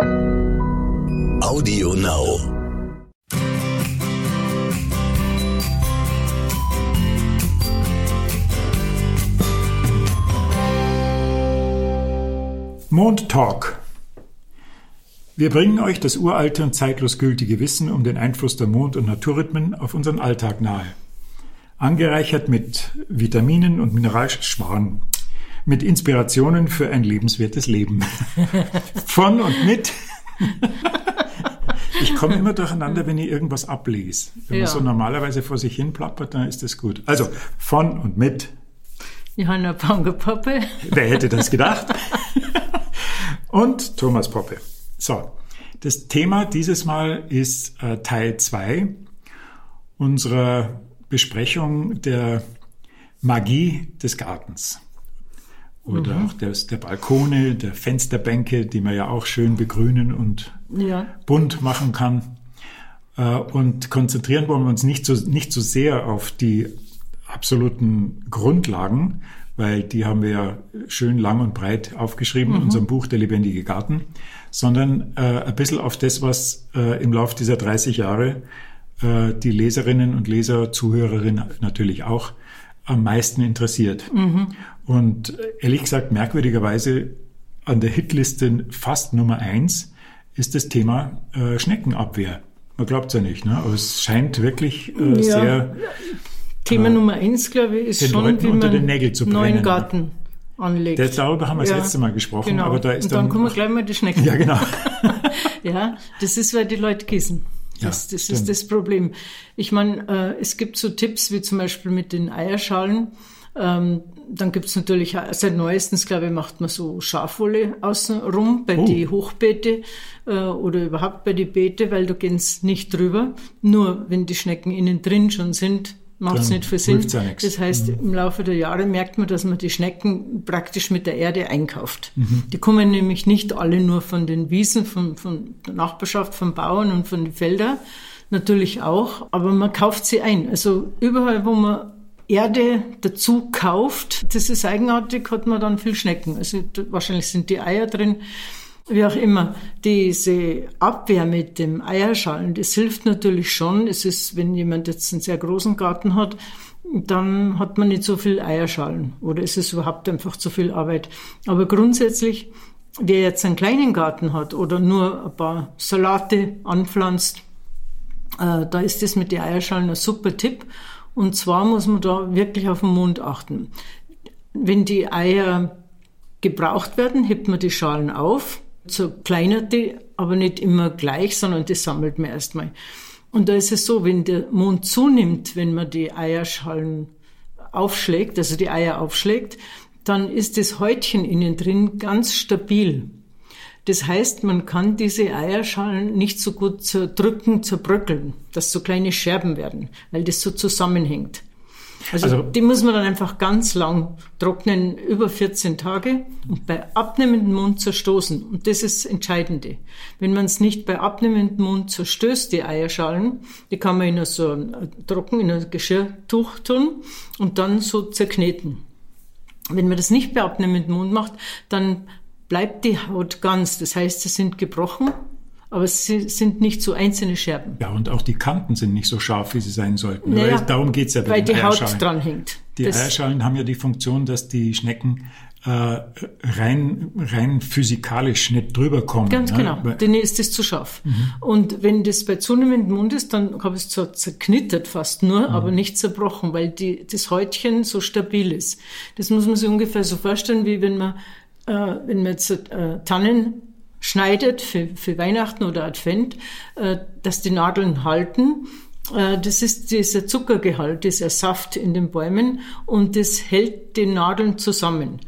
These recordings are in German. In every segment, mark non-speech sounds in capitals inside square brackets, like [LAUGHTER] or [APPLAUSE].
Audio Now. Mond Talk. Wir bringen euch das uralte und zeitlos gültige Wissen um den Einfluss der Mond- und Naturrhythmen auf unseren Alltag nahe. Angereichert mit Vitaminen und Mineralschmarrn. Mit Inspirationen für ein lebenswertes Leben. [LAUGHS] Von und mit. Ich komme immer durcheinander, wenn ich irgendwas ablese. Wenn Ja. man so normalerweise vor sich hin plappert, dann ist das gut. Also von und mit. Johanna Pangerpappe. Wer hätte das gedacht? Und Thomas Poppe. So, das Thema dieses Mal ist äh, Teil 2 unserer Besprechung der Magie des Gartens. Oder auch des, der Balkone, der Fensterbänke, die man ja auch schön begrünen und Ja. bunt machen kann. Äh, Und konzentrieren wollen wir uns nicht so, nicht so sehr auf die absoluten Grundlagen, weil die haben wir ja schön lang und breit aufgeschrieben in unserem Buch Der lebendige Garten, sondern äh, ein bisschen auf das, was äh, im Laufe dieser 30 Jahre äh, die Leserinnen und Leser, Zuhörerinnen natürlich auch am meisten interessiert. Und äh, ehrlich gesagt, merkwürdigerweise an der Hitliste fast Nummer eins ist das Thema äh, Schneckenabwehr. Man glaubt es ja nicht, ne? aber es scheint wirklich äh, Ja. sehr Thema Nummer eins, glaube ich, ist den schon, Leuten wie unter man den Nägeln zu einen neuen brennen. Garten anlegt. Das, darüber haben wir das Ja, letzte Mal gesprochen, genau. aber da ist Und dann dann, kommen gleich mal die Schnecken. ja genau. [LAUGHS] Ja, das ist, weil die Leute gießen. Das, Ja, das ist das Problem. Ich meine, äh, es gibt so Tipps wie zum Beispiel mit den Eierschalen. Ähm, dann gibt's natürlich, seit neuestens, glaube ich, macht man so Schafwolle außen rum bei Oh. die Hochbeete äh, oder überhaupt bei die Beete, weil da gehen's nicht drüber. Nur wenn die Schnecken innen drin schon sind, macht's Dann nicht viel Sinn. ja. Das heißt, im Laufe der Jahre merkt man, dass man die Schnecken praktisch mit der Erde einkauft. Mhm. Die kommen nämlich nicht alle nur von den Wiesen, von, von der Nachbarschaft, von Bauern und von den Feldern. Natürlich auch, aber man kauft sie ein. Also überall, wo man Erde dazu kauft, das ist eigenartig, hat man dann viel Schnecken. Also wahrscheinlich sind die Eier drin. Wie auch immer, diese Abwehr mit dem Eierschalen, das hilft natürlich schon. Es ist, wenn jemand jetzt einen sehr großen Garten hat, dann hat man nicht so viel Eierschalen oder ist es überhaupt einfach zu viel Arbeit. Aber grundsätzlich, wer jetzt einen kleinen Garten hat oder nur ein paar Salate anpflanzt, äh, da ist das mit den Eierschalen ein super Tipp. Und zwar muss man da wirklich auf den Mond achten. Wenn die Eier gebraucht werden, hebt man die Schalen auf, zerkleinert die, aber nicht immer gleich, sondern die sammelt man erstmal. Und da ist es so, wenn der Mond zunimmt, wenn man die Eierschalen aufschlägt, also die Eier aufschlägt, dann ist das Häutchen innen drin ganz stabil. Das heißt, man kann diese Eierschalen nicht so gut zerdrücken, zerbröckeln, dass so kleine Scherben werden, weil das so zusammenhängt. Also, Also- die muss man dann einfach ganz lang trocknen, über 14 Tage und bei abnehmendem Mund zerstoßen. Und das ist das Entscheidende. Wenn man es nicht bei abnehmendem Mund zerstößt, die Eierschalen, die kann man in so ein, äh, trocken in ein Geschirrtuch tun und dann so zerkneten. Wenn man das nicht bei abnehmendem Mund macht, dann bleibt die Haut ganz. Das heißt, sie sind gebrochen, aber sie sind nicht so einzelne Scherben. Ja, und auch die Kanten sind nicht so scharf, wie sie sein sollten. Naja, darum geht's ja bei Weil den die Haut dran hängt. Die Das- Eierschalen haben ja die Funktion, dass die Schnecken äh, rein, rein physikalisch nicht drüber kommen. Ganz ne? genau, denen ist das zu scharf. Und wenn das bei zunehmendem Mund ist, dann habe ich es zwar zerknittert fast nur, aber nicht zerbrochen, weil die, das Häutchen so stabil ist. Das muss man sich ungefähr so vorstellen, wie wenn man, äh, wenn man jetzt äh, Tannen schneidet für, für Weihnachten oder Advent, äh, dass die Nadeln halten. Äh, Das ist dieser Zuckergehalt, dieser Saft in den Bäumen und das hält die Nadeln zusammen.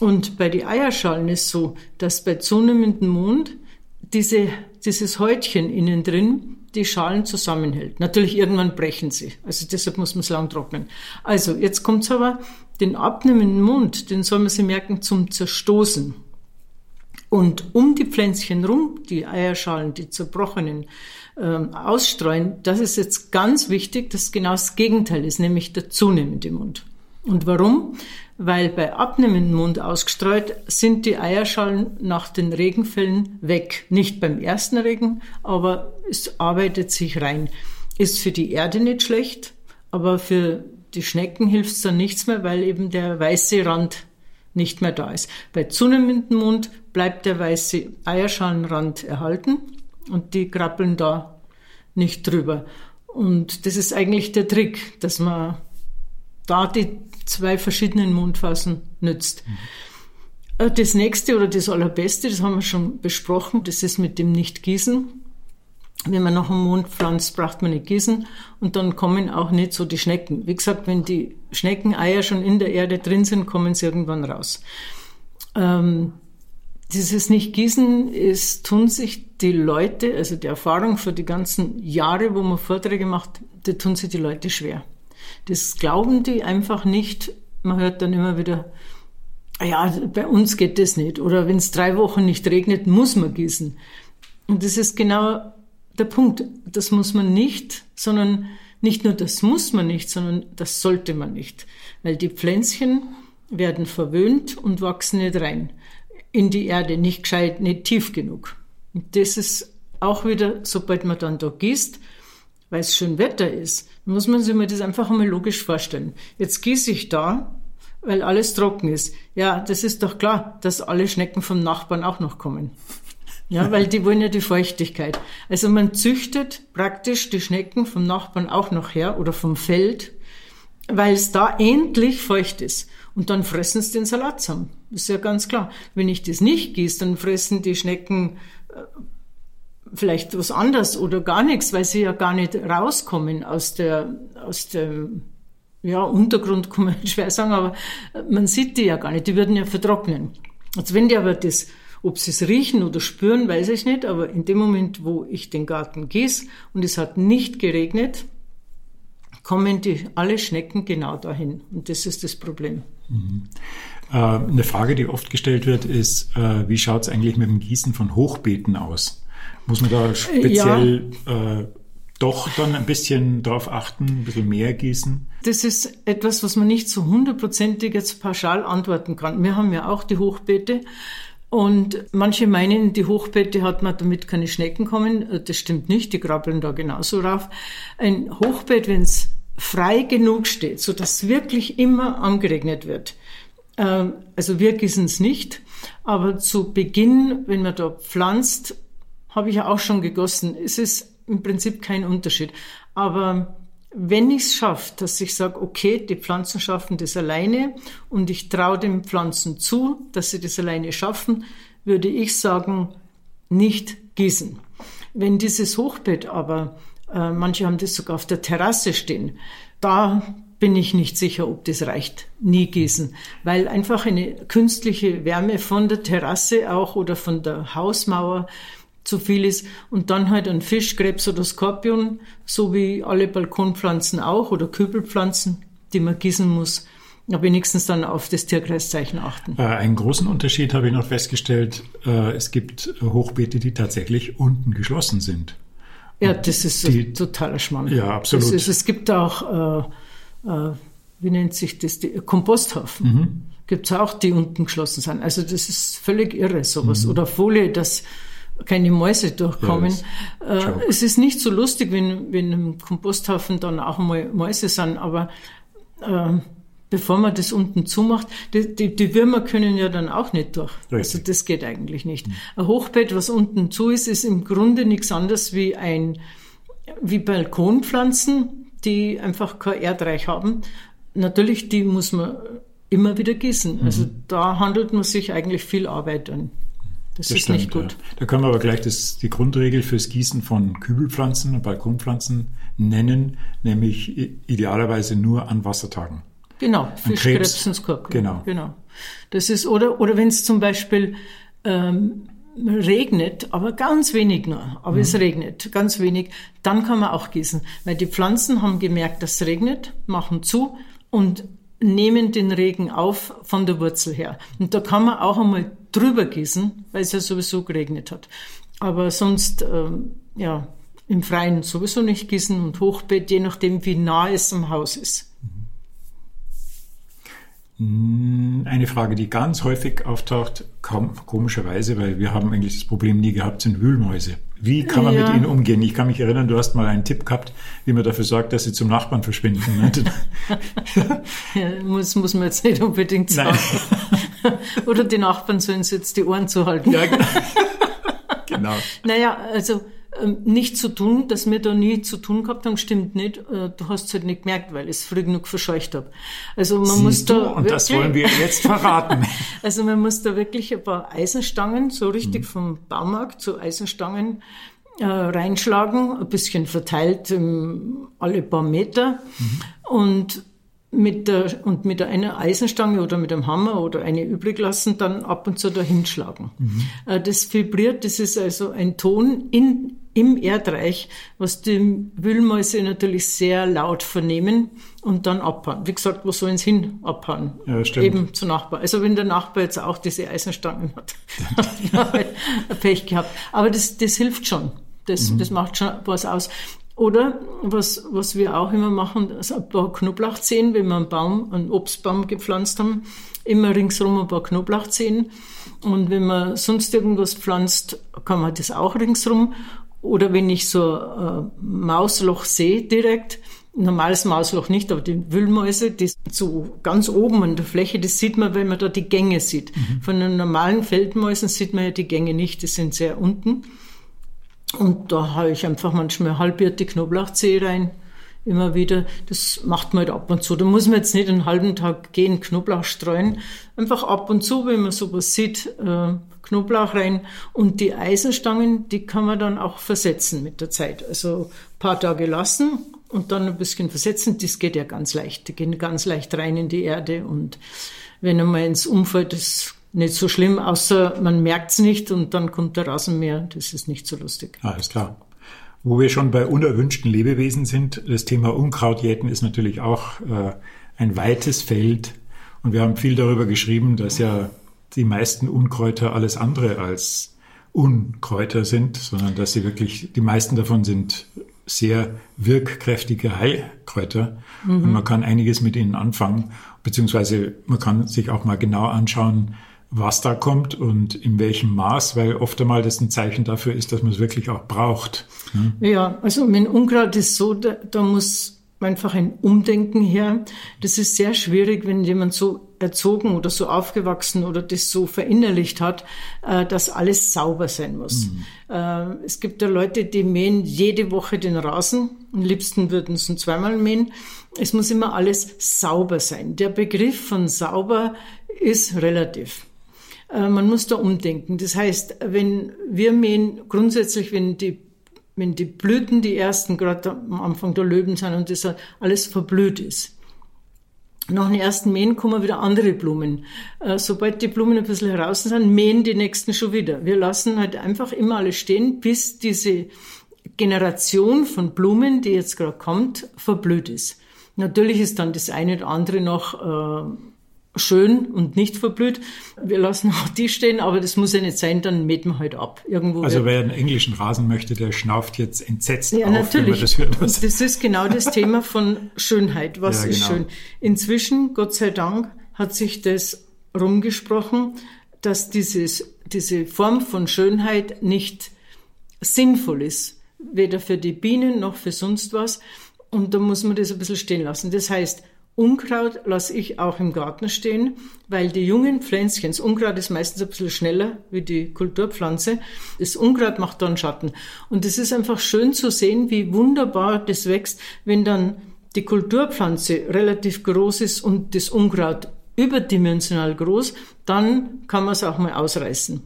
Und bei den Eierschalen ist so, dass bei zunehmendem Mond diese, dieses Häutchen innen drin die Schalen zusammenhält. Natürlich irgendwann brechen sie. Also deshalb muss man es lang trocknen. Also jetzt kommt's aber, den abnehmenden Mund, den soll man sich merken zum Zerstoßen. Und um die Pflänzchen rum, die Eierschalen, die zerbrochenen, ähm, ausstreuen, das ist jetzt ganz wichtig, dass genau das Gegenteil ist, nämlich der zunehmende Mund. Und warum? Weil bei abnehmendem Mund ausgestreut sind die Eierschalen nach den Regenfällen weg. Nicht beim ersten Regen, aber es arbeitet sich rein. Ist für die Erde nicht schlecht, aber für die Schnecken hilft es dann nichts mehr, weil eben der weiße Rand nicht mehr da ist. Bei zunehmendem Mund bleibt der weiße Eierschalenrand erhalten und die krabbeln da nicht drüber. Und das ist eigentlich der Trick, dass man da die zwei verschiedenen Mundphasen nützt. Mhm. Das nächste oder das allerbeste, das haben wir schon besprochen, das ist mit dem Nicht-Gießen. Wenn man noch einen Mond pflanzt, braucht man nicht gießen und dann kommen auch nicht so die Schnecken. Wie gesagt, wenn die Schneckeneier schon in der Erde drin sind, kommen sie irgendwann raus. Ähm, dieses Nicht-Gießen ist, tun sich die Leute, also die Erfahrung für die ganzen Jahre, wo man Vorträge macht, da tun sich die Leute schwer. Das glauben die einfach nicht. Man hört dann immer wieder, ja, bei uns geht das nicht. Oder wenn es drei Wochen nicht regnet, muss man gießen. Und das ist genau der Punkt. Das muss man nicht, sondern nicht nur das muss man nicht, sondern das sollte man nicht. Weil die Pflänzchen werden verwöhnt und wachsen nicht rein in die Erde, nicht gescheit, nicht tief genug. Und das ist auch wieder, sobald man dann da gießt, weil es schön Wetter ist, muss man sich mal das einfach einmal logisch vorstellen. Jetzt gieße ich da, weil alles trocken ist. Ja, das ist doch klar, dass alle Schnecken vom Nachbarn auch noch kommen. Ja, weil die wollen ja die Feuchtigkeit. Also man züchtet praktisch die Schnecken vom Nachbarn auch noch her oder vom Feld, weil es da endlich feucht ist. Und dann fressen sie den Salat zusammen. Ist ja ganz klar. Wenn ich das nicht gieße, dann fressen die Schnecken äh, vielleicht was anderes oder gar nichts, weil sie ja gar nicht rauskommen aus der, aus dem, ja, Untergrund kann man [LAUGHS] schwer sagen, aber man sieht die ja gar nicht, die würden ja vertrocknen. Also wenn die aber das, ob sie es riechen oder spüren, weiß ich nicht, aber in dem Moment, wo ich den Garten gieße und es hat nicht geregnet, kommen die, alle Schnecken genau dahin. Und das ist das Problem. Mhm. Äh, eine Frage, die oft gestellt wird, ist, äh, wie schaut es eigentlich mit dem Gießen von Hochbeeten aus? Muss man da speziell ja. äh, doch dann ein bisschen darauf achten, ein bisschen mehr gießen? Das ist etwas, was man nicht so hundertprozentig jetzt pauschal antworten kann. Wir haben ja auch die Hochbeete. Und manche meinen, die Hochbeete hat man, damit keine Schnecken kommen. Das stimmt nicht, die krabbeln da genauso rauf. Ein Hochbeet, wenn es frei genug steht, so dass wirklich immer angeregnet wird, ähm, also wir gießen es nicht, aber zu Beginn, wenn man da pflanzt, habe ich ja auch schon gegossen. Es ist im Prinzip kein Unterschied. Aber wenn ich es schaffe, dass ich sage, okay, die Pflanzen schaffen das alleine und ich traue den Pflanzen zu, dass sie das alleine schaffen, würde ich sagen, nicht gießen. Wenn dieses Hochbett aber, äh, manche haben das sogar auf der Terrasse stehen, da bin ich nicht sicher, ob das reicht. Nie gießen. Weil einfach eine künstliche Wärme von der Terrasse auch oder von der Hausmauer zu viel ist. Und dann halt ein Fisch, Krebs oder Skorpion, so wie alle Balkonpflanzen auch oder Kübelpflanzen, die man gießen muss. Aber wenigstens dann auf das Tierkreiszeichen achten. Äh, einen großen Unterschied habe ich noch festgestellt. Äh, es gibt Hochbeete, die tatsächlich unten geschlossen sind. Ja, das ist die, totaler Schmarrn. Ja, absolut. Ist, es gibt auch äh, äh, wie nennt sich das, die Komposthaufen. Mhm. Gibt es auch, die unten geschlossen sind. Also das ist völlig irre, sowas. Mhm. Oder Folie, dass keine Mäuse durchkommen. Ja, äh, es ist nicht so lustig, wenn, wenn im Komposthaufen dann auch mal Mäuse sind, aber äh, bevor man das unten zumacht, die, die, die Würmer können ja dann auch nicht durch. Richtig. Also das geht eigentlich nicht. Mhm. Ein Hochbett, was unten zu ist, ist im Grunde nichts anderes wie ein wie Balkonpflanzen, die einfach kein Erdreich haben. Natürlich, die muss man immer wieder gießen. Mhm. Also da handelt man sich eigentlich viel Arbeit an. Das, das ist stimmt, nicht gut. Ja. Da können wir aber gleich das, die Grundregel fürs Gießen von Kübelpflanzen und Balkonpflanzen nennen, nämlich idealerweise nur an Wassertagen. Genau, Fisch, Krebs, Krebs und Genau. genau. Das ist, oder, oder wenn es zum Beispiel ähm, regnet, aber ganz wenig nur, aber mhm. es regnet, ganz wenig, dann kann man auch gießen. Weil die Pflanzen haben gemerkt, dass es regnet, machen zu und nehmen den Regen auf von der Wurzel her. Und da kann man auch einmal drüber gießen, weil es ja sowieso geregnet hat. Aber sonst, ähm, ja, im Freien sowieso nicht gießen und Hochbett, je nachdem, wie nah es am Haus ist. Hm, eine Frage, die ganz häufig auftaucht, kaum, komischerweise, weil wir haben eigentlich das Problem nie gehabt, sind Wühlmäuse. Wie kann man ja. mit ihnen umgehen? Ich kann mich erinnern, du hast mal einen Tipp gehabt, wie man dafür sorgt, dass sie zum Nachbarn verschwinden. Ne? [LAUGHS] ja, muss, muss man jetzt nicht unbedingt sagen. Oder die Nachbarn sollen sich jetzt die Ohren zuhalten. Ja, genau. [LAUGHS] Naja, also ähm, nicht zu tun, dass wir da nie zu tun gehabt haben, stimmt nicht. Äh, du hast es halt nicht gemerkt, weil ich es früh genug verscheucht habe. Also man Siehst muss da. Du? Und wirklich, das wollen wir jetzt verraten. [LAUGHS] also man muss da wirklich ein paar Eisenstangen, so richtig mhm. vom Baumarkt zu Eisenstangen äh, reinschlagen, ein bisschen verteilt ähm, alle paar Meter. Mhm. Und mit der, und mit einer Eisenstange oder mit einem Hammer oder eine übrig lassen, dann ab und zu dahin schlagen. Mhm. Äh, das vibriert, das ist also ein Ton in, im Erdreich, was die Wühlmäuse natürlich sehr laut vernehmen und dann abhauen. Wie gesagt, wo sollen sie hin abhauen? Ja, stimmt. Eben zu Nachbar. Also wenn der Nachbar jetzt auch diese Eisenstangen hat, [LAUGHS] hat halt Pech gehabt. Aber das, das hilft schon. Das, mhm. das macht schon was aus. Oder was, was wir auch immer machen, also ein paar Knoblauchzehen, wenn wir einen Baum, einen Obstbaum gepflanzt haben, immer ringsherum ein paar Knoblauchzehen. Und wenn man sonst irgendwas pflanzt, kann man das auch ringsherum. Oder wenn ich so ein Mausloch sehe direkt, normales Mausloch nicht, aber die Wühlmäuse, die so ganz oben an der Fläche, das sieht man, wenn man da die Gänge sieht. Mhm. Von den normalen Feldmäusen sieht man ja die Gänge nicht, die sind sehr unten. Und da habe ich einfach manchmal halbierte Knoblauchzehe rein, immer wieder. Das macht man halt ab und zu. Da muss man jetzt nicht einen halben Tag gehen, Knoblauch streuen. Einfach ab und zu, wenn man sowas sieht, äh, Knoblauch rein. Und die Eisenstangen, die kann man dann auch versetzen mit der Zeit. Also ein paar Tage lassen und dann ein bisschen versetzen. Das geht ja ganz leicht. Die gehen ganz leicht rein in die Erde. Und wenn einmal ins Umfeld das nicht so schlimm, außer man merkt es nicht und dann kommt der Rasenmäher. Das ist nicht so lustig. Alles klar. Wo wir schon bei unerwünschten Lebewesen sind, das Thema Unkrautjäten ist natürlich auch äh, ein weites Feld. Und wir haben viel darüber geschrieben, dass ja die meisten Unkräuter alles andere als Unkräuter sind, sondern dass sie wirklich, die meisten davon sind sehr wirkkräftige Heilkräuter. Mhm. Und man kann einiges mit ihnen anfangen, beziehungsweise man kann sich auch mal genau anschauen, was da kommt und in welchem Maß, weil oft einmal das ein Zeichen dafür ist, dass man es wirklich auch braucht. Hm? Ja, also mein Unkraut ist so, da, da muss einfach ein Umdenken her. Das ist sehr schwierig, wenn jemand so erzogen oder so aufgewachsen oder das so verinnerlicht hat, äh, dass alles sauber sein muss. Mhm. Äh, es gibt ja Leute, die mähen jede Woche den Rasen. Am liebsten würden sie zweimal mähen. Es muss immer alles sauber sein. Der Begriff von sauber ist relativ. Äh, man muss da umdenken. Das heißt, wenn wir mähen, grundsätzlich, wenn die, wenn die Blüten, die ersten, gerade am Anfang der Löwen sind und das alles verblüht ist, nach den ersten Mähen kommen wieder andere Blumen. Äh, sobald die Blumen ein bisschen heraus sind, mähen die nächsten schon wieder. Wir lassen halt einfach immer alles stehen, bis diese Generation von Blumen, die jetzt gerade kommt, verblüht ist. Natürlich ist dann das eine oder andere noch äh, schön und nicht verblüht. Wir lassen auch die stehen, aber das muss ja nicht sein, dann mäht man halt ab. Irgendwo also wer einen englischen Rasen möchte, der schnauft jetzt entsetzt ja, auf, natürlich. das hört. Und das ist genau das Thema von Schönheit. [LAUGHS] Was ja, ist genau. schön? Inzwischen, Gott sei Dank, hat sich das rumgesprochen, dass dieses, diese Form von Schönheit nicht sinnvoll ist. Weder für die Bienen noch für sonst was. Und da muss man das ein bisschen stehen lassen. Das heißt, Unkraut lasse ich auch im Garten stehen, weil die jungen Pflänzchen, das Unkraut ist meistens ein bisschen schneller wie die Kulturpflanze, das Unkraut macht dann Schatten. Und es ist einfach schön zu sehen, wie wunderbar das wächst, wenn dann die Kulturpflanze relativ groß ist und das Unkraut überdimensional groß, dann kann man es auch mal ausreißen.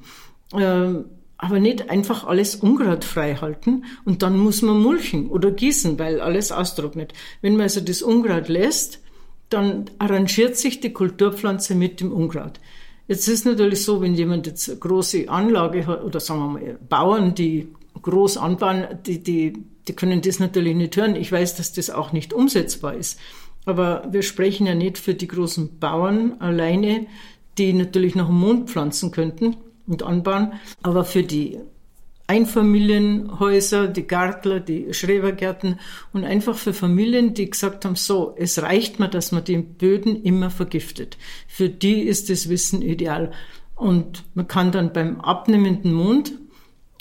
Ähm, aber nicht einfach alles Unkraut frei halten und dann muss man mulchen oder gießen, weil alles austrocknet. Wenn man also das Unkraut lässt, dann arrangiert sich die Kulturpflanze mit dem Unkraut. Jetzt ist natürlich so, wenn jemand jetzt eine große Anlage hat, oder sagen wir mal Bauern, die groß anbauen, die, die, die können das natürlich nicht hören. Ich weiß, dass das auch nicht umsetzbar ist. Aber wir sprechen ja nicht für die großen Bauern alleine, die natürlich noch einen Mond pflanzen könnten und anbauen. Aber für die Einfamilienhäuser, die Gartler, die Schrebergärten und einfach für Familien, die gesagt haben, so, es reicht mir, dass man die Böden immer vergiftet. Für die ist das Wissen ideal. Und man kann dann beim abnehmenden Mond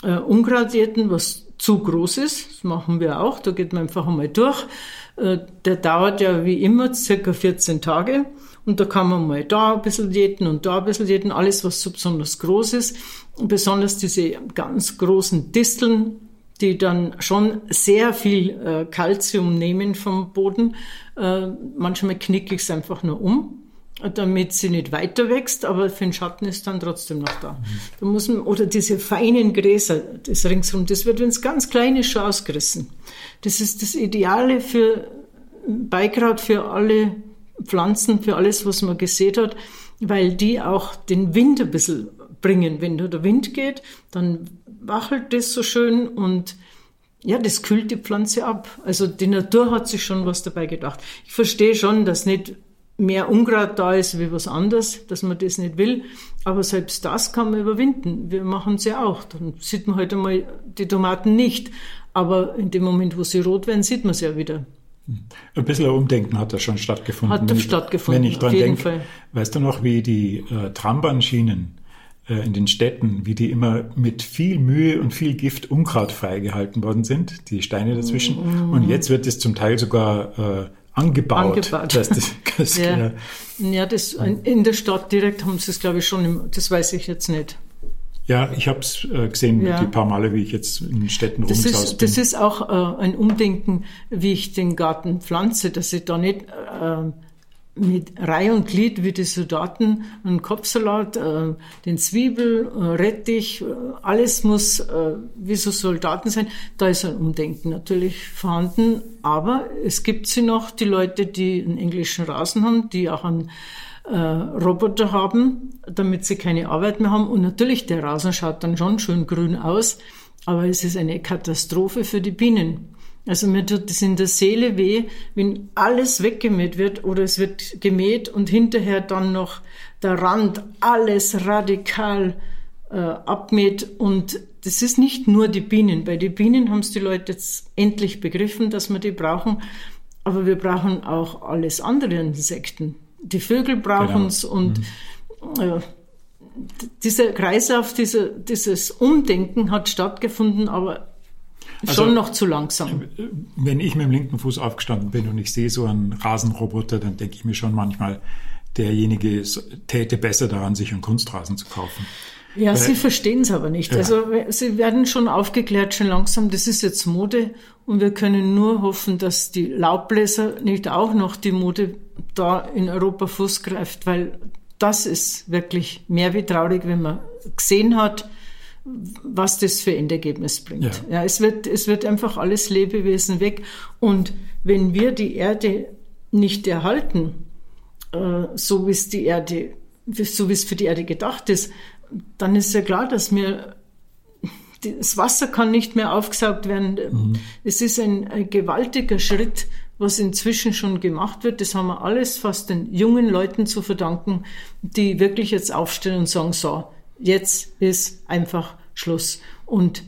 äh, Unkraut jäten, was zu groß ist. Das machen wir auch. Da geht man einfach einmal durch. Äh, der dauert ja wie immer circa 14 Tage. Und da kann man mal da ein bisschen jäten und da ein bisschen jäten, alles, was so besonders groß ist. Besonders diese ganz großen Disteln, die dann schon sehr viel äh, Kalzium nehmen vom Boden. Äh, manchmal knicke ich es einfach nur um damit sie nicht weiter wächst, aber für den Schatten ist dann trotzdem noch da. Mhm. Da muss man, oder diese feinen Gräser, das ringsherum, das wird, wenn es ganz klein ist, schon ausgerissen. Das ist das Ideale für Beikraut, für alle Pflanzen, für alles, was man gesät hat, weil die auch den Wind ein bisschen bringen. Wenn der Wind geht, dann wachelt das so schön und ja, das kühlt die Pflanze ab. Also die Natur hat sich schon was dabei gedacht. Ich verstehe schon, dass nicht mehr Unkraut da ist wie was anderes, dass man das nicht will. Aber selbst das kann man überwinden. Wir machen es ja auch. Dann sieht man heute halt mal die Tomaten nicht. Aber in dem Moment, wo sie rot werden, sieht man sie ja wieder. Ein bisschen ein Umdenken hat da schon stattgefunden. Hat wenn stattgefunden, wenn ich dran denke, weißt du noch, wie die äh, Trambandschienen äh, in den Städten, wie die immer mit viel Mühe und viel Gift Unkraut freigehalten worden sind, die Steine dazwischen. Mm. Und jetzt wird es zum Teil sogar äh, angebaut. angebaut. Das, das, [LAUGHS] ja. ja, das, in der Stadt direkt haben sie es, glaube ich, schon, das weiß ich jetzt nicht. Ja, ich habe es äh, gesehen, ja. die paar Male, wie ich jetzt in Städten das ist, bin. Das ist auch äh, ein Umdenken, wie ich den Garten pflanze, dass ich da nicht äh, mit Reihe und Glied wie die Soldaten einen Kopfsalat, äh, den Zwiebel, äh, Rettich, äh, alles muss äh, wie so Soldaten sein. Da ist ein Umdenken natürlich vorhanden, aber es gibt sie noch, die Leute, die einen englischen Rasen haben, die auch einen äh, Roboter haben, damit sie keine Arbeit mehr haben. Und natürlich, der Rasen schaut dann schon schön grün aus, aber es ist eine Katastrophe für die Bienen. Also mir tut es in der Seele weh, wenn alles weggemäht wird oder es wird gemäht und hinterher dann noch der Rand alles radikal äh, abmäht. Und das ist nicht nur die Bienen. Bei den Bienen haben es die Leute jetzt endlich begriffen, dass wir die brauchen. Aber wir brauchen auch alles andere Insekten die Vögel brauchen es genau. und mhm. äh, dieser Kreislauf, dieser, dieses Umdenken hat stattgefunden, aber also, schon noch zu langsam. Äh, wenn ich mit dem linken Fuß aufgestanden bin und ich sehe so einen Rasenroboter, dann denke ich mir schon manchmal, derjenige täte besser daran, sich einen Kunstrasen zu kaufen. Ja, Sie verstehen es aber nicht. Ja. Also Sie werden schon aufgeklärt, schon langsam. Das ist jetzt Mode und wir können nur hoffen, dass die Laubbläser nicht auch noch die Mode da in Europa Fuß greift, weil das ist wirklich mehr wie traurig, wenn man gesehen hat, was das für Endergebnis bringt. Ja. ja, es wird, es wird einfach alles Lebewesen weg. Und wenn wir die Erde nicht erhalten, äh, so wie es die Erde, so wie es für die Erde gedacht ist, dann ist ja klar, dass mir das Wasser kann nicht mehr aufgesaugt werden. Mhm. Es ist ein, ein, gewaltiger Schritt, was inzwischen schon gemacht wird. Das haben wir alles fast den jungen Leuten zu verdanken, die wirklich jetzt aufstehen und sagen, so, jetzt ist einfach Schluss. Und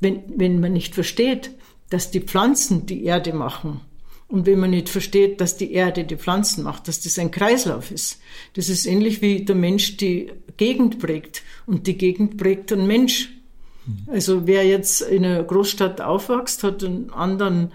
wenn, wenn man nicht versteht, dass die Pflanzen die Erde machen, und wenn man nicht versteht, dass die Erde die Pflanzen macht, dass das ein Kreislauf ist, das ist ähnlich wie der Mensch die Gegend prägt und die Gegend prägt ein Mensch. Also wer jetzt in einer Großstadt aufwächst, hat einen anderen,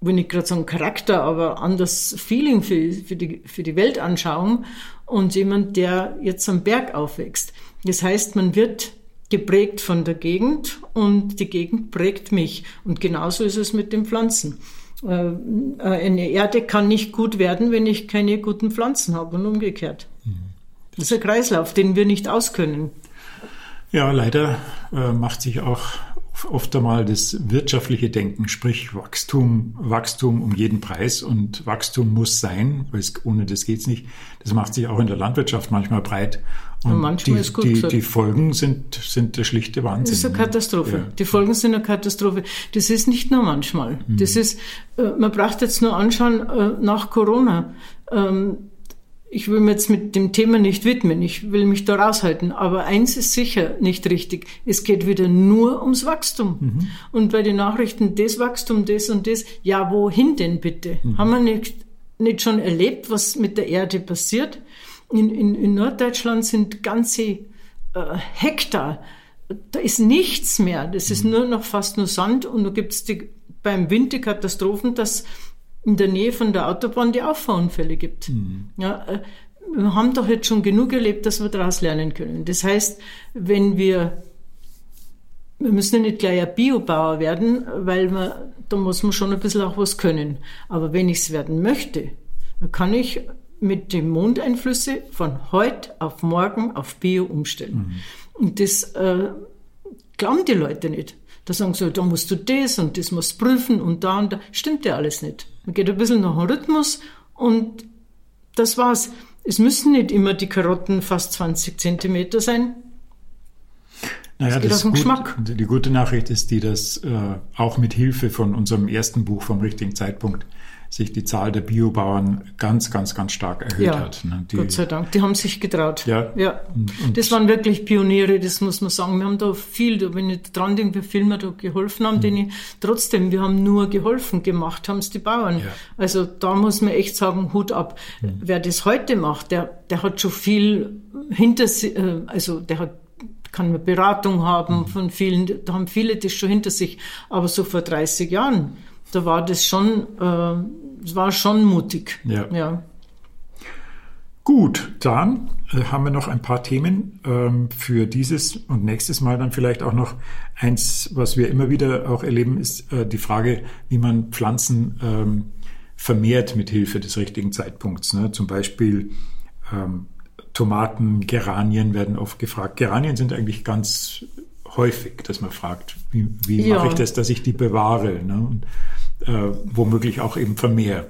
will nicht gerade sagen Charakter, aber anders Feeling für, für, die, für die Weltanschauung und jemand, der jetzt am Berg aufwächst. Das heißt, man wird geprägt von der Gegend und die Gegend prägt mich. Und genauso ist es mit den Pflanzen. Äh, eine Erde kann nicht gut werden, wenn ich keine guten Pflanzen habe und umgekehrt. Das ist ein Kreislauf, den wir nicht auskönnen. Ja, leider äh, macht sich auch oft einmal das wirtschaftliche Denken, sprich Wachstum, Wachstum um jeden Preis und Wachstum muss sein, weil es, ohne das geht's nicht. Das macht sich auch in der Landwirtschaft manchmal breit. Und manchmal die, die, die Folgen sind, sind der schlichte Wahnsinn. Das ist eine Katastrophe. Ja. Die Folgen sind eine Katastrophe. Das ist nicht nur manchmal. Mhm. Das ist, äh, man braucht jetzt nur anschauen, äh, nach Corona. Ähm, ich will mir jetzt mit dem Thema nicht widmen, ich will mich da raushalten, aber eins ist sicher nicht richtig, es geht wieder nur ums Wachstum. Mhm. Und bei den Nachrichten, das Wachstum, das und das, ja, wohin denn bitte? Mhm. Haben wir nicht, nicht schon erlebt, was mit der Erde passiert? In, in, in Norddeutschland sind ganze äh, Hektar, da ist nichts mehr, das ist mhm. nur noch fast nur Sand und da gibt es beim Winter Katastrophen, dass in der Nähe von der Autobahn die Auffahrunfälle gibt. Mhm. Ja, äh, wir haben doch jetzt schon genug erlebt, dass wir daraus lernen können. Das heißt, wenn wir, wir müssen ja nicht gleich ein Biobauer werden, weil man, da muss man schon ein bisschen auch was können. Aber wenn ich es werden möchte, dann kann ich mit den Mondeinflüsse von heute auf morgen auf Bio umstellen. Mhm. Und das äh, glauben die Leute nicht. Da sagen sie, da musst du das und das musst du prüfen und da und da. Stimmt ja alles nicht. Man geht ein bisschen nach dem Rhythmus und das war's. Es müssen nicht immer die Karotten fast 20 Zentimeter sein. Naja, das, das gut, die gute Nachricht ist die, dass äh, auch mit Hilfe von unserem ersten Buch vom richtigen Zeitpunkt sich die Zahl der Biobauern ganz, ganz, ganz stark erhöht ja, hat. Ne? Die, Gott sei Dank, die haben sich getraut. Ja. ja. Und, das waren wirklich Pioniere, das muss man sagen. Wir haben da viel, da bin ich dran denke, wie viel wir da geholfen haben, mhm. denen trotzdem, wir haben nur geholfen, gemacht haben es die Bauern. Ja. Also da muss man echt sagen, Hut ab. Mhm. Wer das heute macht, der, der hat schon viel hinter sich, äh, also der hat kann man Beratung haben mhm. von vielen, da haben viele das schon hinter sich. Aber so vor 30 Jahren, da war das schon, äh, war schon mutig. Ja. ja. Gut, dann äh, haben wir noch ein paar Themen ähm, für dieses und nächstes Mal dann vielleicht auch noch eins, was wir immer wieder auch erleben, ist äh, die Frage, wie man Pflanzen ähm, vermehrt mit Hilfe des richtigen Zeitpunkts. Ne? Zum Beispiel ähm, Tomaten, Geranien werden oft gefragt. Geranien sind eigentlich ganz häufig, dass man fragt, wie, wie ja. mache ich das, dass ich die bewahre ne? und womöglich auch eben vermehre.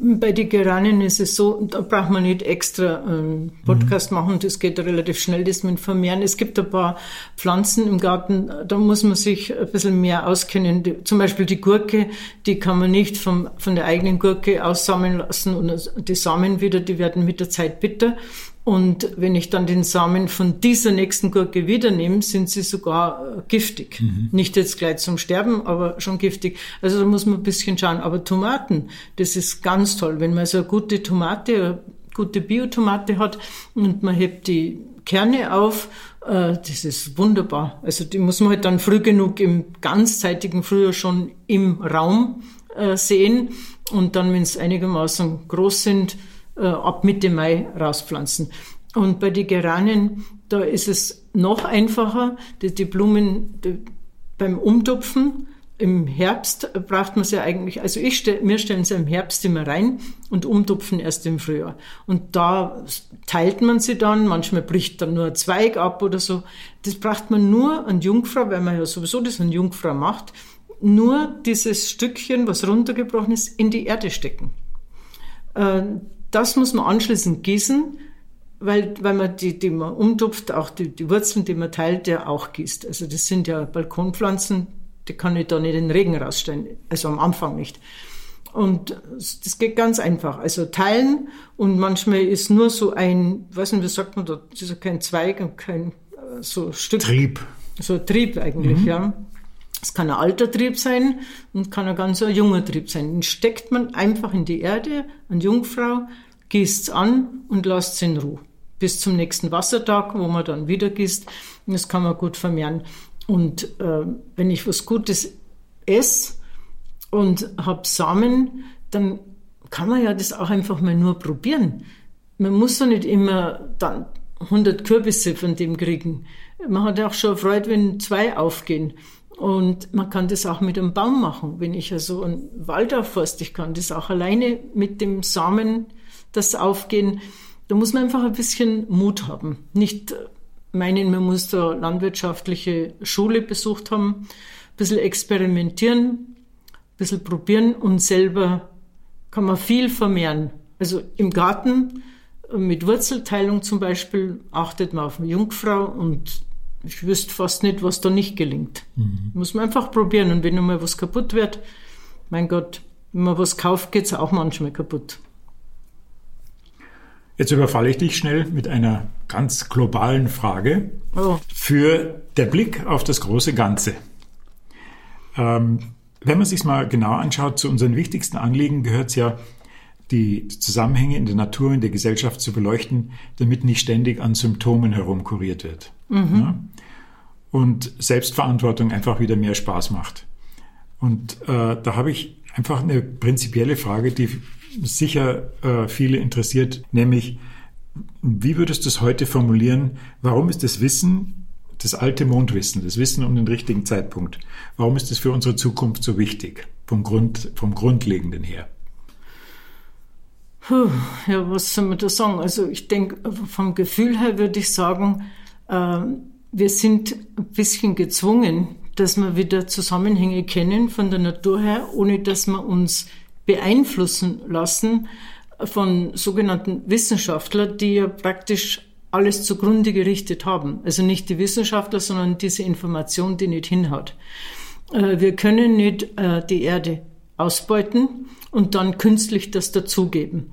Bei den Geranien ist es so, da braucht man nicht extra einen Podcast mhm. machen, das geht relativ schnell, das mit Vermehren. Es gibt ein paar Pflanzen im Garten, da muss man sich ein bisschen mehr auskennen. Zum Beispiel die Gurke, die kann man nicht vom, von der eigenen Gurke aussammeln lassen und die Samen wieder, die werden mit der Zeit bitter. Und wenn ich dann den Samen von dieser nächsten Gurke wieder nehme, sind sie sogar äh, giftig. Mhm. Nicht jetzt gleich zum Sterben, aber schon giftig. Also da muss man ein bisschen schauen. Aber Tomaten, das ist ganz toll. Wenn man so eine gute Tomate, eine gute Biotomate hat und man hebt die Kerne auf, äh, das ist wunderbar. Also die muss man halt dann früh genug im ganzzeitigen Frühjahr schon im Raum äh, sehen. Und dann, wenn es einigermaßen groß sind, äh, ab Mitte Mai rauspflanzen. Und bei den Geranien, da ist es noch einfacher. Die, die Blumen die, beim Umtopfen im Herbst braucht man sie eigentlich, also ich stell, wir stellen sie im Herbst immer rein und umtupfen erst im Frühjahr. Und da teilt man sie dann, manchmal bricht dann nur ein Zweig ab oder so. Das braucht man nur an Jungfrau, weil man ja sowieso das an Jungfrau macht, nur dieses Stückchen, was runtergebrochen ist, in die Erde stecken. Das muss man anschließend gießen, weil, weil man die, die man umtupft, auch die, die Wurzeln, die man teilt, ja auch gießt. Also das sind ja Balkonpflanzen, die kann ich da nicht in den Regen rausstellen, also am Anfang nicht. Und das geht ganz einfach. Also teilen und manchmal ist nur so ein, weiß nicht, wie sagt man da, das ist kein Zweig und kein äh, so Stück. Trieb. So ein Trieb eigentlich, mhm. ja. Es kann ein alter Trieb sein und kann ein ganz junger Trieb sein. Den steckt man einfach in die Erde, an Jungfrau, gießt an und lasst in Ruhe. Bis zum nächsten Wassertag, wo man dann wieder gießt. Das kann man gut vermehren. Und äh, wenn ich was Gutes esse und habe Samen, dann kann man ja das auch einfach mal nur probieren. Man muss ja nicht immer dann 100 Kürbisse von dem kriegen. Man hat ja auch schon Freude, wenn zwei aufgehen. Und man kann das auch mit einem Baum machen. Wenn ich also einen Wald aufforst, ich kann das auch alleine mit dem Samen, das aufgehen. Da muss man einfach ein bisschen Mut haben. Nicht meinen, man muss da landwirtschaftliche Schule besucht haben, ein bisschen experimentieren, ein bisschen probieren und selber kann man viel vermehren. Also im Garten mit Wurzelteilung zum Beispiel achtet man auf eine Jungfrau und ich wüsste fast nicht, was da nicht gelingt. Mhm. Muss man einfach probieren. Und wenn mal was kaputt wird, mein Gott, wenn man was kauft, geht es auch manchmal kaputt. Jetzt überfalle ich dich schnell mit einer ganz globalen Frage Oh. für der Blick auf das große Ganze. Ähm, wenn man sich mal genau anschaut, zu unseren wichtigsten Anliegen gehört es ja, die Zusammenhänge in der Natur, in der Gesellschaft zu beleuchten, damit nicht ständig an Symptomen herumkuriert wird. Ja? Und Selbstverantwortung einfach wieder mehr Spaß macht. Und äh, da habe ich einfach eine prinzipielle Frage, die sicher äh, viele interessiert, nämlich, wie würdest du es heute formulieren? Warum ist das Wissen, das alte Mondwissen, das Wissen um den richtigen Zeitpunkt, warum ist es für unsere Zukunft so wichtig, vom, Grund, vom Grundlegenden her? Puh, ja, was soll man da sagen? Also ich denke, vom Gefühl her würde ich sagen, wir sind ein bisschen gezwungen, dass wir wieder Zusammenhänge kennen von der Natur her, ohne dass wir uns beeinflussen lassen von sogenannten Wissenschaftlern, die ja praktisch alles zugrunde gerichtet haben. Also nicht die Wissenschaftler, sondern diese Information, die nicht hinhaut. Äh, wir können nicht äh, die Erde ausbeuten und dann künstlich das dazugeben.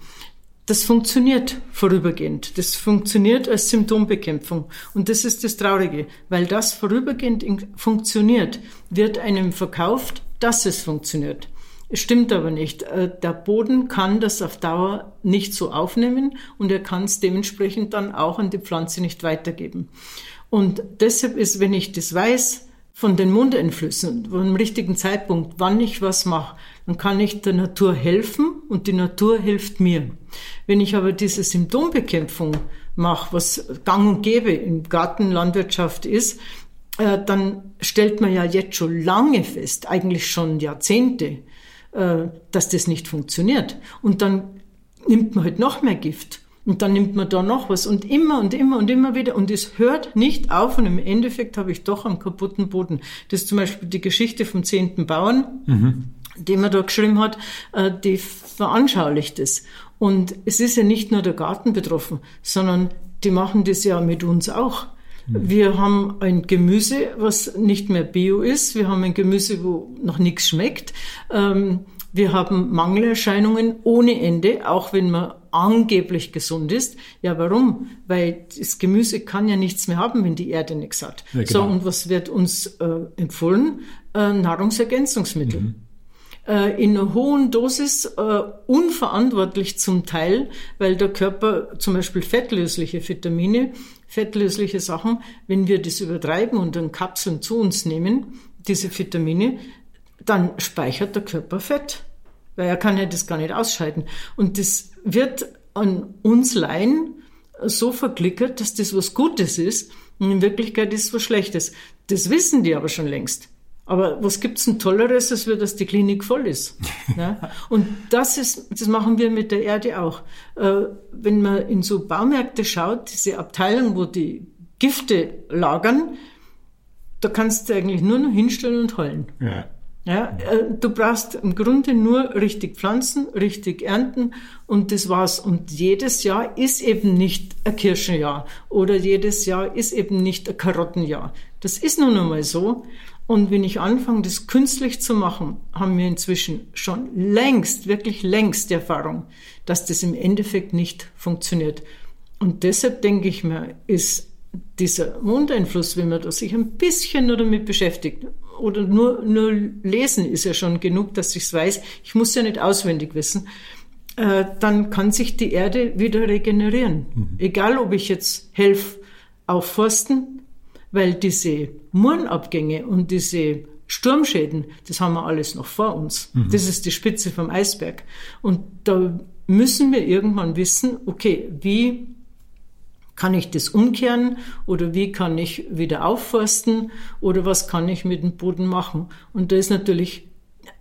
Das funktioniert vorübergehend. Das funktioniert als Symptombekämpfung. Und das ist das Traurige, weil das vorübergehend funktioniert, wird einem verkauft, dass es funktioniert. Es stimmt aber nicht. Äh, der Boden kann das auf Dauer nicht so aufnehmen und er kann es dementsprechend dann auch an die Pflanze nicht weitergeben. Und deshalb ist, wenn ich das weiß, von den Mondeinflüssen, von dem richtigen Zeitpunkt, wann ich was mache, dann kann ich der Natur helfen und die Natur hilft mir. Wenn ich aber diese Symptombekämpfung mache, was gang und gäbe in Gartenlandwirtschaft ist, äh, dann stellt man ja jetzt schon lange fest, eigentlich schon Jahrzehnte, äh, dass das nicht funktioniert. Und dann nimmt man halt noch mehr Gift. Und dann nimmt man da noch was und immer und immer und immer wieder und es hört nicht auf und im Endeffekt habe ich doch einen kaputten Boden. Das ist zum Beispiel die Geschichte vom zehnten Bauern, mhm. Den man da geschrieben hat, äh, die veranschaulicht es. Und es ist ja nicht nur der Garten betroffen, sondern die machen das ja mit uns auch. Mhm. Wir haben ein Gemüse, was nicht mehr bio ist. Wir haben ein Gemüse, wo noch nichts schmeckt. Ähm, wir haben Mangelerscheinungen ohne Ende, auch wenn man angeblich gesund ist. Ja, warum? Weil das Gemüse kann ja nichts mehr haben, wenn die Erde nichts hat. Ja, genau. So, und was wird uns äh, empfohlen? Äh, Nahrungsergänzungsmittel. Mhm. Äh, in einer hohen Dosis, äh, unverantwortlich zum Teil, weil der Körper zum Beispiel fettlösliche Vitamine, fettlösliche Sachen, wenn wir das übertreiben und dann Kapseln zu uns nehmen, diese Vitamine, dann speichert der Körper Fett, weil er kann ja das gar nicht ausscheiden. Und das wird an uns Laien so verklickert, dass das was Gutes ist und in Wirklichkeit ist es was Schlechtes. Das wissen die aber schon längst. Aber was gibt's denn Tolleres, als wir, dass die Klinik voll ist? Ja? [LAUGHS] Und das ist, das machen wir mit der Erde auch. Äh, wenn man in so Baumärkte schaut, diese Abteilung, wo die Gifte lagern, da kannst du eigentlich nur noch hinstellen und heulen. Ja. Ja, äh, du brauchst im Grunde nur richtig pflanzen, richtig ernten und das war's. Und jedes Jahr ist eben nicht ein Kirschenjahr oder jedes Jahr ist eben nicht ein Karottenjahr. Das ist nun einmal so. Und wenn ich anfange, das künstlich zu machen, haben wir inzwischen schon längst, wirklich längst die Erfahrung, dass das im Endeffekt nicht funktioniert. Und deshalb denke ich mir, ist dieser Mondeinfluss, wenn man da sich ein bisschen nur damit beschäftigt, oder nur, nur lesen ist ja schon genug, dass ich es weiß. Ich muss ja nicht auswendig wissen. Äh, dann kann sich die Erde wieder regenerieren. Mhm. Egal, ob ich jetzt helfe aufforsten, weil diese Murenabgänge und diese Sturmschäden, das haben wir alles noch vor uns. Mhm. Das ist die Spitze vom Eisberg. Und da müssen wir irgendwann wissen, okay, wie kann ich das umkehren oder wie kann ich wieder aufforsten oder was kann ich mit dem Boden machen? Und da ist natürlich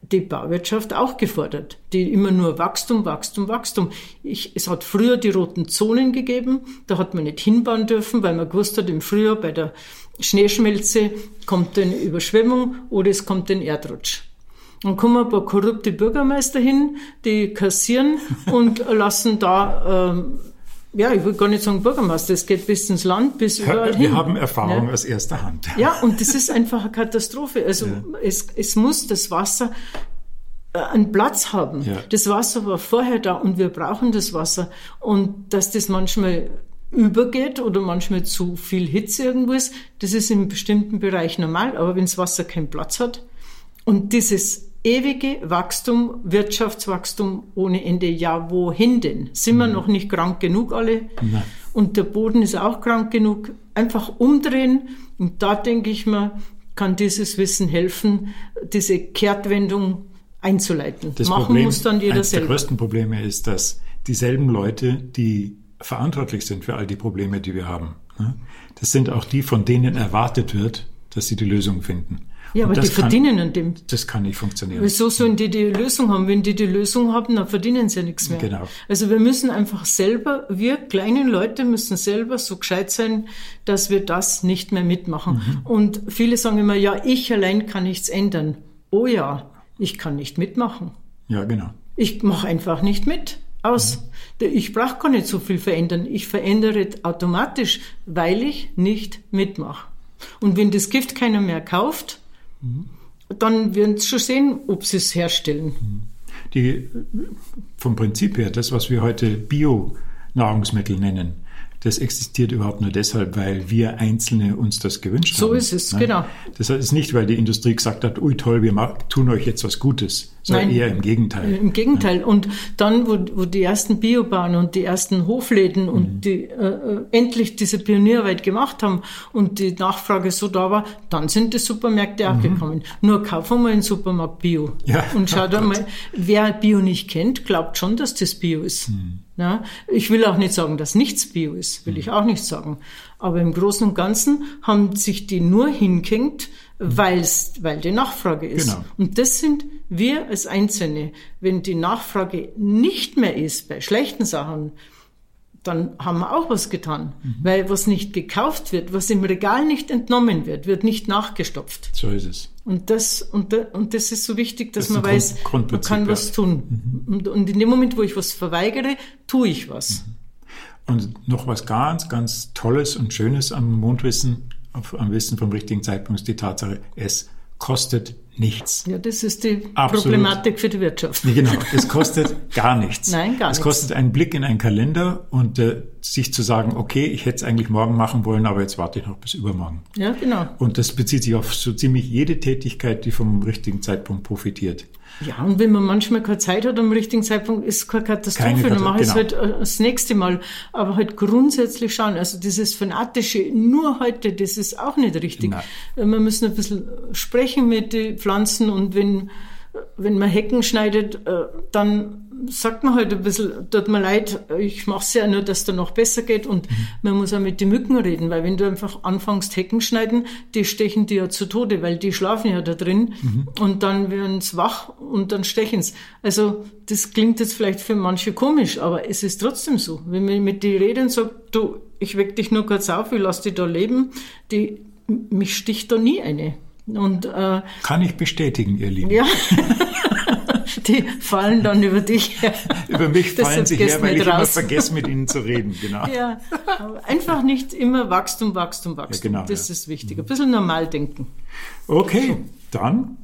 die Bauwirtschaft auch gefordert, die immer nur Wachstum, Wachstum, Wachstum. Ich, es hat früher die roten Zonen gegeben, da hat man nicht hinbauen dürfen, weil man gewusst hat, im Frühjahr bei der Schneeschmelze kommt eine Überschwemmung oder es kommt ein Erdrutsch. Dann kommen ein paar korrupte Bürgermeister hin, die kassieren [LAUGHS] und lassen da ähm, ja, ich will gar nicht sagen Bürgermeister, es geht bis ins Land, bis überall Wir hin. Wir haben Erfahrung ja. aus erster Hand. Ja, und das ist einfach eine Katastrophe. Also ja. es, es muss das Wasser äh, einen Platz haben. Ja. Das Wasser war vorher da und wir brauchen das Wasser. Und dass das manchmal übergeht oder manchmal zu viel Hitze irgendwo ist, das ist in bestimmten Bereichen normal. Aber wenn das Wasser keinen Platz hat und dieses ewige Wachstum, Wirtschaftswachstum ohne Ende, ja, wohin denn? Sind wir noch nicht krank genug alle? Nein. Und der Boden ist auch krank genug. Einfach umdrehen. Und da denke ich mal, kann dieses Wissen helfen, diese Kehrtwendung einzuleiten. Das Machen Problem, muss dann jeder eines der selber. größten Probleme ist, dass dieselben Leute, die verantwortlich sind für all die Probleme, die wir haben, ne, das sind auch die, von denen erwartet wird, dass sie die Lösung finden. Ja, aber die kann- verdienen an dem. Das kann nicht funktionieren. Wieso sollen die die Lösung haben? Wenn die die Lösung haben, dann verdienen sie ja nichts mehr. Genau. Also wir müssen einfach selber, wir kleinen Leute müssen selber so gescheit sein, dass wir das nicht mehr mitmachen. Mhm. Und viele sagen immer, ja, ich allein kann nichts ändern. Oh ja, ich kann nicht mitmachen. Ja, genau. Ich mache einfach nicht mit. Aus. Ich brauche gar nicht so viel verändern. Ich verändere automatisch, weil ich nicht mitmache. Und wenn das Gift keiner mehr kauft, dann werden sie schon sehen, ob sie es herstellen. Die, vom Prinzip her, das, was wir heute Bio-Nahrungsmittel nennen, das existiert überhaupt nur deshalb, weil wir Einzelne uns das gewünscht So haben. ist es, ne? genau. Das ist nicht, weil die Industrie gesagt hat, ui toll, wir tun euch jetzt was Gutes, sondern Nein. eher im Gegenteil. Im Gegenteil. Und dann, wo, wo die ersten Biobahnen und die ersten Hofläden und die äh, äh, endlich diese Pionierarbeit gemacht haben und die Nachfrage so da war, dann sind die Supermärkte auch gekommen. Nur kauf einmal einen Supermarkt Bio. Ja. Und schau [LAUGHS] da mal, wer Bio nicht kennt, glaubt schon, dass das Bio ist. Ja, ich will auch nicht sagen, dass nichts Bio ist, will ich auch nicht sagen. Aber im Großen und Ganzen haben sich die nur hingehängt, weil's, weil die Nachfrage ist. Genau. Und das sind wir als Einzelne. Wenn die Nachfrage nicht mehr ist bei schlechten Sachen, dann haben wir auch was getan. Mhm. Weil was nicht gekauft wird, was im Regal nicht entnommen wird, wird nicht nachgestopft. So ist es. Und das, und, da, und das ist so wichtig, dass Das man weiß, man kann. Mhm. was tun. Und, und in dem Moment, wo ich was verweigere, tue ich was. Und noch was ganz, ganz Tolles und Schönes am Mondwissen, am Wissen vom richtigen Zeitpunkt ist die Tatsache, es kostet nichts. Ja, das ist die Absolut. Problematik für die Wirtschaft. Nee, genau, es kostet gar nichts. [LAUGHS] Nein, gar Es nichts. kostet einen Blick in einen Kalender und äh, sich zu sagen, okay, ich hätte es eigentlich morgen machen wollen, aber jetzt warte ich noch bis übermorgen. Ja, genau. Und das bezieht sich auf so ziemlich jede Tätigkeit, die vom richtigen Zeitpunkt profitiert. Ja, und wenn man manchmal keine Zeit hat am richtigen Zeitpunkt, ist keine Katastrophe. Keine dann Kata- mache ich es genau. halt äh, das nächste Mal. Aber halt grundsätzlich schauen. Also dieses fanatische, nur heute, das ist auch nicht richtig. Nein. Äh, Wir müssen ein bisschen sprechen mit den Pflanzen und wenn, wenn man Hecken schneidet, äh, dann sagt man halt ein bisschen, tut mir leid, ich mache es ja nur, dass da noch besser geht und man muss auch mit den Mücken reden, weil wenn du einfach anfängst Hecken schneiden, die stechen die ja zu Tode, weil die schlafen ja da drin Mhm. und dann werden sie wach und dann stechen's. Also das klingt jetzt vielleicht für manche komisch, aber es ist trotzdem so. Wenn man mit die reden sagt, du, ich weck dich nur kurz auf, ich lass dich da leben, die, mich sticht da nie eine. Und äh, Kann ich bestätigen, ihr Lieben. ja, [LAUGHS] die fallen dann über dich her. Über mich fallen sie her, weil ich immer raus. vergesse, mit ihnen zu reden. [LAUGHS] Genau. Ja, einfach nicht immer Wachstum, Wachstum, Wachstum. genau, das ja. ist wichtig. Ein bisschen normal denken. Okay, dann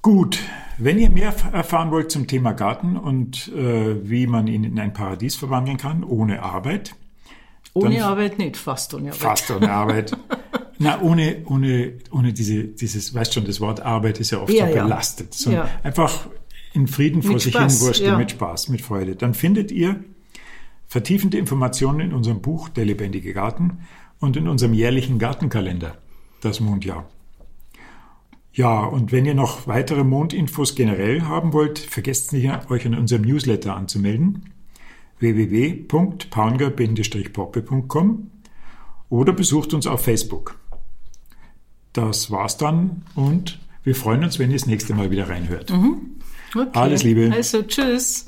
gut. Wenn ihr mehr erfahren wollt zum Thema Garten und äh, wie man ihn in ein Paradies verwandeln kann, ohne Arbeit, Ohne Arbeit nicht, fast ohne Arbeit. fast ohne Arbeit. [LAUGHS] Na, ohne, ohne, ohne diese, dieses, weißt schon, das Wort Arbeit ist ja oft Ja, so belastet. So Ja. Einfach in Frieden vor Mit sich Spaß, hin wursteln, ja. mit Spaß, mit Freude. Dann findet ihr vertiefende Informationen in unserem Buch Der lebendige Garten und in unserem jährlichen Gartenkalender, das Mondjahr. Ja, und wenn ihr noch weitere Mondinfos generell haben wollt, vergesst nicht, euch an unserem Newsletter anzumelden www.paunger-poppe.com oder besucht uns auf Facebook. Das war's dann und wir freuen uns, wenn ihr das nächste Mal wieder reinhört. Okay. Alles Liebe. Also, tschüss.